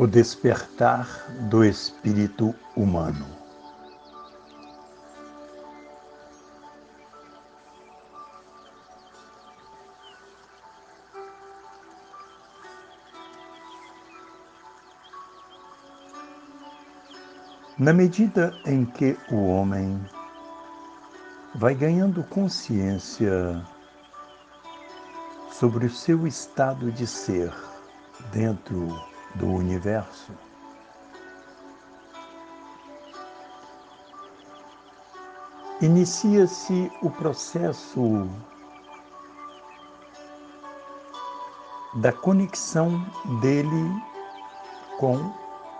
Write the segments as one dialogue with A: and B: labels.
A: O despertar do espírito humano. Na medida em que o homem vai ganhando consciência sobre o seu estado de ser dentro do universo, inicia-se o processo da conexão dele com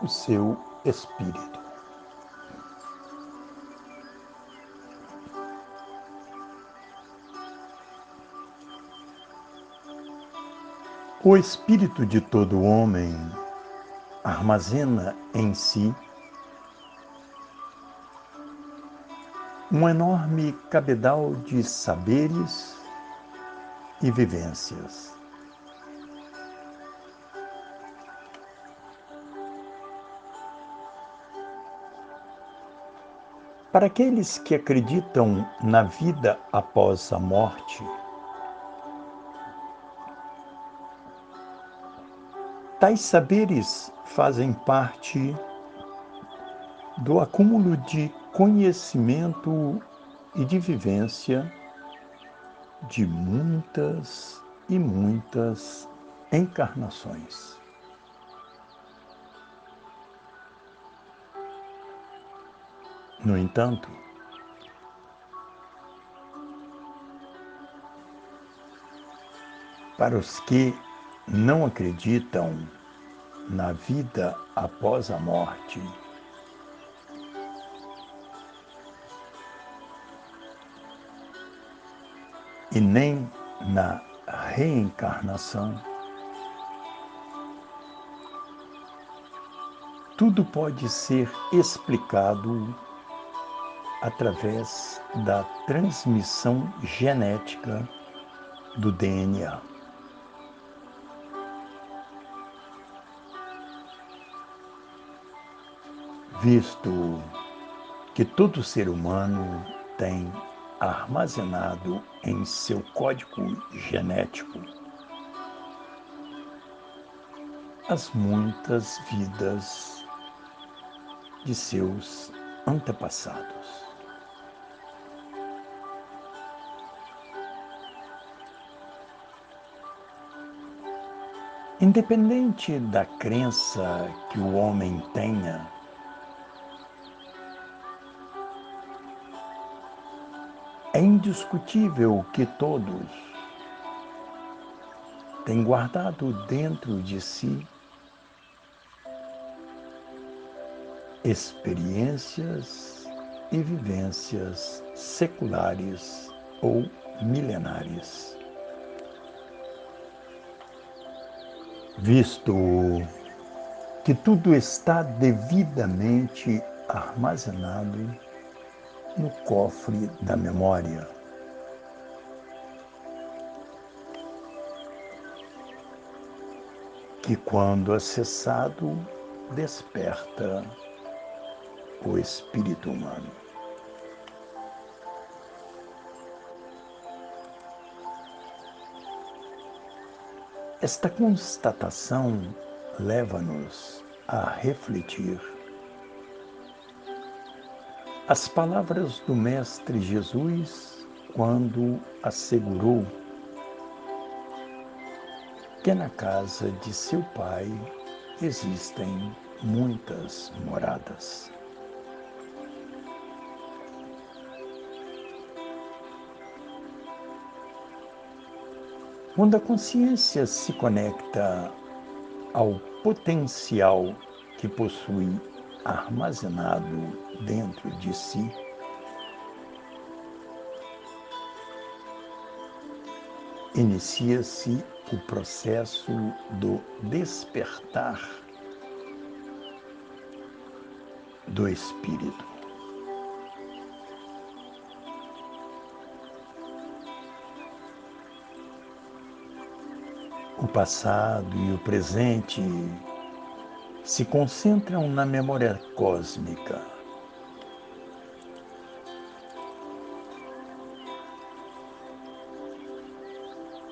A: o seu espírito. O espírito de todo homem armazena em si um enorme cabedal de saberes e vivências. Para aqueles que acreditam na vida após a morte, Tais saberes fazem parte do acúmulo de conhecimento e de vivência de muitas e muitas encarnações. No entanto, para os que não acreditam na vida após a morte. E nem na reencarnação. Tudo pode ser explicado através da transmissão genética do DNA. Visto que todo ser humano tem armazenado em seu código genético as muitas vidas de seus antepassados. Independente da crença que o homem tenha É indiscutível que todos têm guardado dentro de si experiências e vivências seculares ou milenares. Visto que tudo está devidamente armazenado no cofre da memória. Que, quando acessado, desperta o espírito humano. Esta constatação leva-nos a refletir as palavras do Mestre Jesus quando assegurou que na casa de seu Pai existem muitas moradas. Quando a consciência se conecta ao potencial que possui armazenado dentro de si. Inicia-se o processo do despertar do espírito. O passado e o presente se concentram na memória cósmica.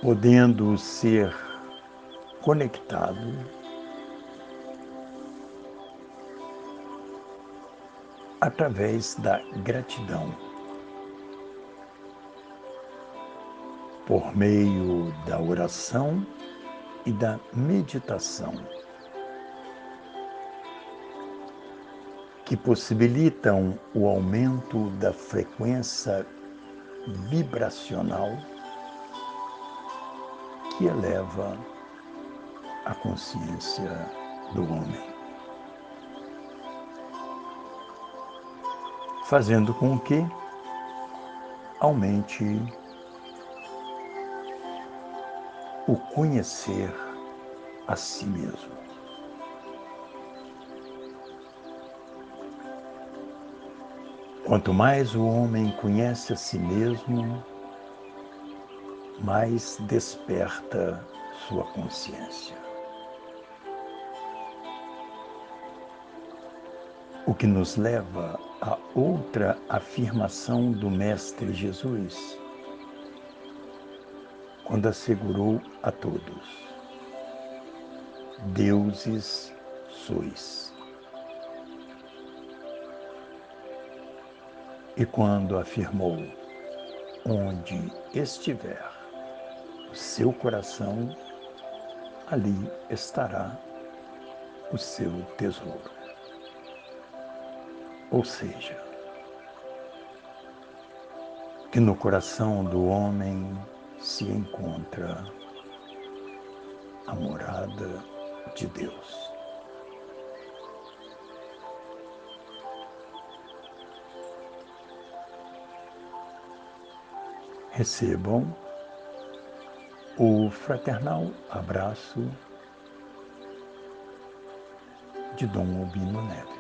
A: Podendo ser conectado através da gratidão. Por meio da oração e da meditação, que possibilitam o aumento da frequência vibracional que eleva a consciência do homem. Fazendo com que aumente o conhecer a si mesmo. Quanto mais o homem conhece a si mesmo, mais desperta sua consciência. O que nos leva a outra afirmação do Mestre Jesus quando assegurou a todos: Deuses sois. E quando afirmou: Onde estiver o seu coração, ali estará o seu tesouro. Ou seja, que no coração do homem se encontra a morada de Deus. Recebam o fraternal abraço de Dom Albino Neves.